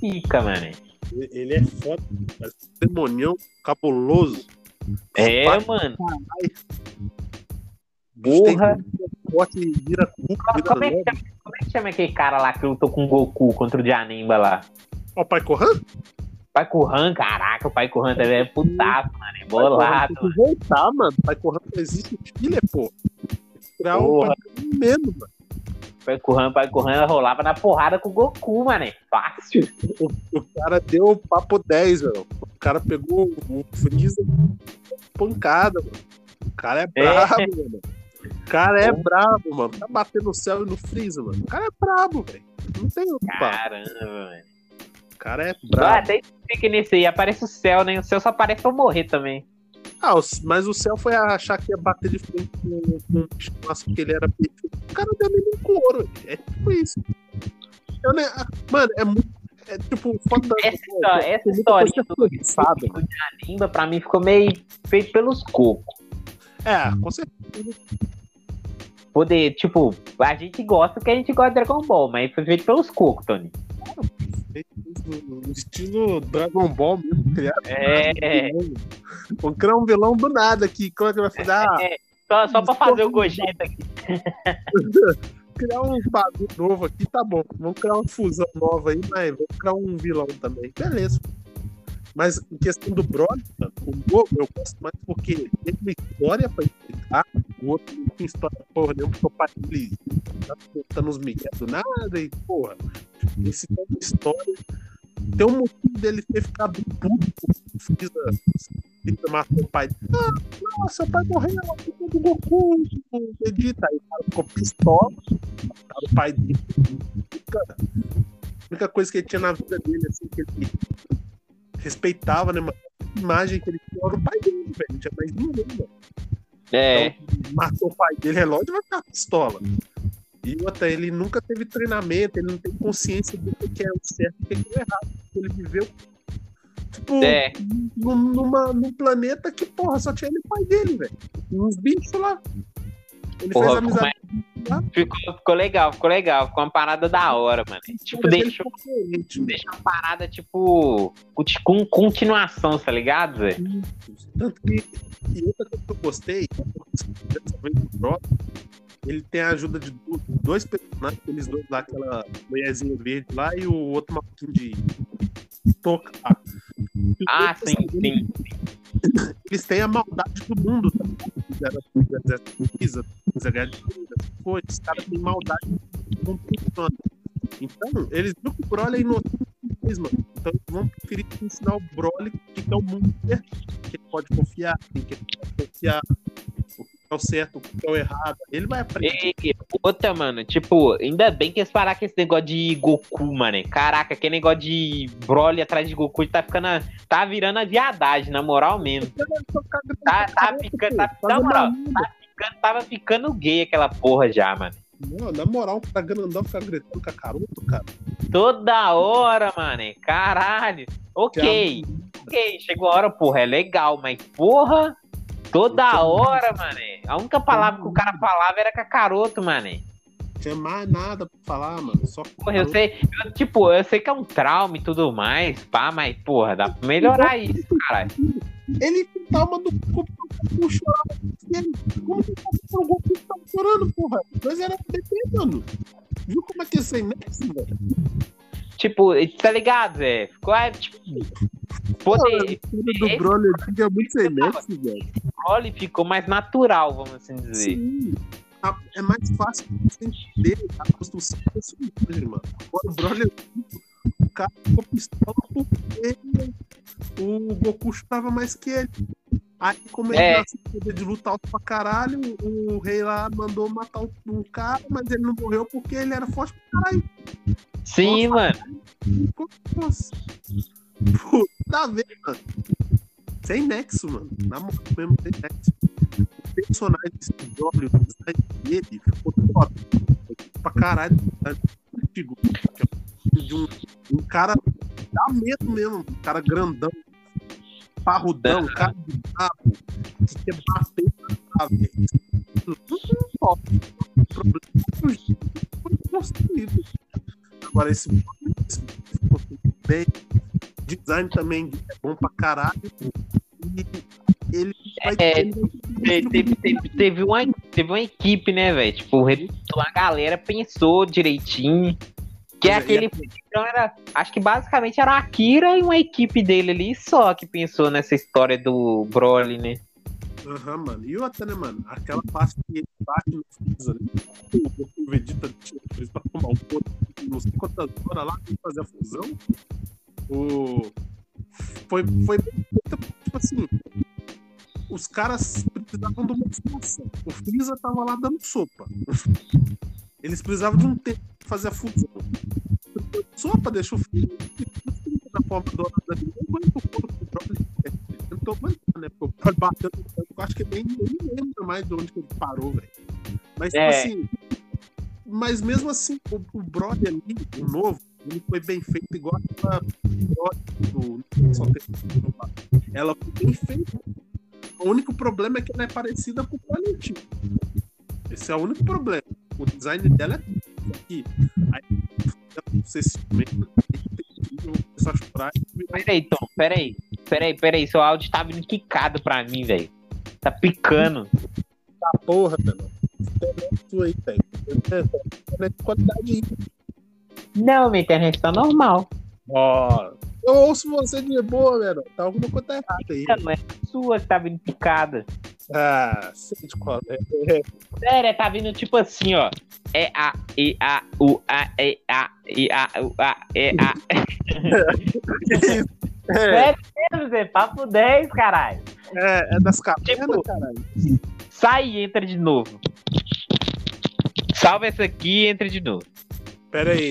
pica, mano. Ele é foda, um demonião cabuloso. É, Vai- mano. Porra. forte vira vira Como é, que chama, como é que chama aquele cara lá que lutou com o Goku contra o Janimba lá? Ó, o pai Corran? Pai Kuhan, caraca, o Pai Kuhan também é putaço, mano. É bolado. Tem que voltar, mano. O pai Corran não existe filha, pô. Porra. pai Corran mesmo, mano. Pai Kuhan, Pai Kuhan rolava na porrada com o Goku, mano. É fácil. O cara deu papo 10, velho. O cara pegou o Freeza pancada, mano. O cara é brabo, mano. O cara é brabo, mano. Tá batendo no céu e no Freeza, mano. O cara é brabo, velho. Não tem outro papo. Caramba, mano. O cara é Ah, brabo. até fica nesse aí, aparece o céu, né? O céu só aparece pra eu morrer também. Ah, mas o céu foi achar que ia bater de frente com, com o bicho massa porque ele era perfeito. O cara deu ele um couro. É tipo isso. Eu ah, mano, é muito. É tipo, Essa, histó- essa história do, do pra mim, ficou meio feito pelos cocos. É, com certeza. Poder, tipo, a gente gosta porque a gente gosta de Dragon Ball, mas foi feito pelos cocos, Tony. Estilo Dragon Ball mesmo, criado. É, Vamos criar um vilão do nada aqui. Como é que vai fazer? Ah, só, só pra fazer o Gogeta aqui. criar um bagulho novo aqui, tá bom. Vamos criar uma fusão nova aí, mas vamos criar um vilão também. Beleza. Mas em questão do Broly, o novo eu gosto mais porque tem uma história pra explicar. O outro não tem história porra nenhuma, porque o pai dele tá contando os migué do nada e, porra, esse tem uma história. Tem um motivo dele ter ficado puto com. Freeza matou o pai dele. Ah, não, seu pai morreu, é do Goku, o Vegeta. Aí o cara ficou pistola, mataram o pai dele. Fica- A única coisa que ele tinha na vida dele, assim, que ele respeitava, né, mano? A imagem que ele tinha era o pai dele, velho. Não tinha mais ninguém, mano. É, Então, matou o pai dele, é lógico, vai ficar pistola. E outra, ele nunca teve treinamento, ele não tem consciência do que é o certo e o que é o errado. Ele viveu, tipo, é. num, numa, num planeta que, porra, só tinha ele e o pai dele, velho. Uns bichos lá. Ele Porra, fez amizade Ficou, ficou legal, ficou legal. Ficou uma parada da hora, mano. Tipo, deixou, deixou uma parada, tipo, com continuação, tá ligado, velho? Tanto que. E outra coisa que eu gostei, dessa vez do Brock, ele tem a ajuda de do- dois personagens, aqueles dois lá, aquela mulherzinha verde lá e o outro maluquinho de toca Ah, dois sim, sim. Eles têm a maldade do mundo, tá? Fizeram essa pesquisa, fizeram os caras têm maldade do mundo. Então, eles viram que o Broly é inocente mano. Então, eles vão preferir ensinar o Broly o que é o mundo certo, que ele pode confiar, em que ele pode confiar, é o certo, o que é o errado. Ele vai aprender. E outra, mano, tipo, ainda bem que eles pararam com esse negócio de Goku, mano. Caraca, aquele negócio de Broly atrás de Goku tá ficando. a- tá virando a viadagem, na moral mesmo. Tá, tá ficando. Tá, na moral, tá ficando, tava ficando gay aquela porra já, mano. Não, na moral, pra grandão ficar gritando com a caroto, cara. Toda hora, mano. Caralho. Ok. Ok, chegou a hora, porra. É legal, mas porra. Toda hora, mano. A única palavra que o cara falava era cacaroto, mano. Tinha mais nada pra falar, mano. Só Porra, eu sei, eu, tipo, eu sei que é um trauma e tudo mais, pá, mas, porra, dá pra melhorar isso, caralho. Ele com trauma do corpo do chorava. Ele, como que o Goku tá chorando, porra? Nós era bebê, mano. Viu como é que é sem nexo, velho? Tipo, tá ligado, Zé? Ficou, é, tipo, poder, O do Broly é muito sem nexo, velho. Broly ficou mais natural, vamos assim dizer. Sim. A- É mais fácil você entender a construção do personagem, mano. Agora o Broly, o cara ficou pistola porque o Goku chutava mais que ele. Aí, como ele É. poder de lutar pra caralho, o rei lá mandou matar o- um cara, mas ele não morreu porque ele era forte pra caralho. Sim, mano. Nossa. Puta, tá vendo, mano? Sem nexo, mano. Na moral mesmo, sem nexo. O personagem Broly, o design dele ficou top. Pra caralho. tá? Antigo. De um, um cara dá medo mesmo. Um cara grandão. Parrudão, cara de brabo. Que quer bater na é foi construído. Agora, esse esse- bem. Design também é bom pra caralho. Ele É, Teve, teve, teve uma, teve uma equipe, né, velho? Tipo, a galera pensou direitinho. Que é aquele. Então era. Acho que basicamente era a Akira e uma equipe dele ali só que pensou nessa história do Broly, né? Aham, mano. E outra, né, mano? Aquela parte que ele bate no Freeza, né? O Vegeta tinham o Freeza pra tomar um ponto, não sei quantas horas lá pra fazer a fusão. O... Foi, foi tipo assim. Os caras precisavam de uma força. O Freeza tava lá dando sopa. Eles precisavam de um tempo pra fazer a fusão. Sopa, deixa o Freeza na forma dourada dele. Não aguenta o corpo do próprio eu não tô aguentando, né? Porque o Broly bateu no eu acho que nem, nem lembra mais de onde que ele parou, velho. Mas, tipo É. assim. Mas mesmo assim, o, o Broly ali, o novo, ele foi bem feito igual a Broly do Ela foi bem feita. O único problema é que ela é parecida com o antigo. Esse é o único problema. O design dela é aqui. Aí, você se eu vou começar a chorar virar Peraí, Tom, peraí. Peraí, peraí. Seu áudio tá vindo quicado pra mim, velho. Tá picando. a porra, mano. Internet aí, velho. Internet de qualidade aí. Não, minha internet tá normal. Ó. Eu ouço você de boa, velho. Tá alguma coisa errada aí. Não é sua que tá vindo picada. Ah, sei de qual é. Sério, tá vindo tipo assim, ó. É a, E, A, U, A, E, A, I, A, U, A, E, A. É, Sério mesmo, Zé? Papo 10, caralho. é, é das cavernas, Tipo- caralho. Sai e entra de novo. Salva essa aqui e entra de novo. Pera aí.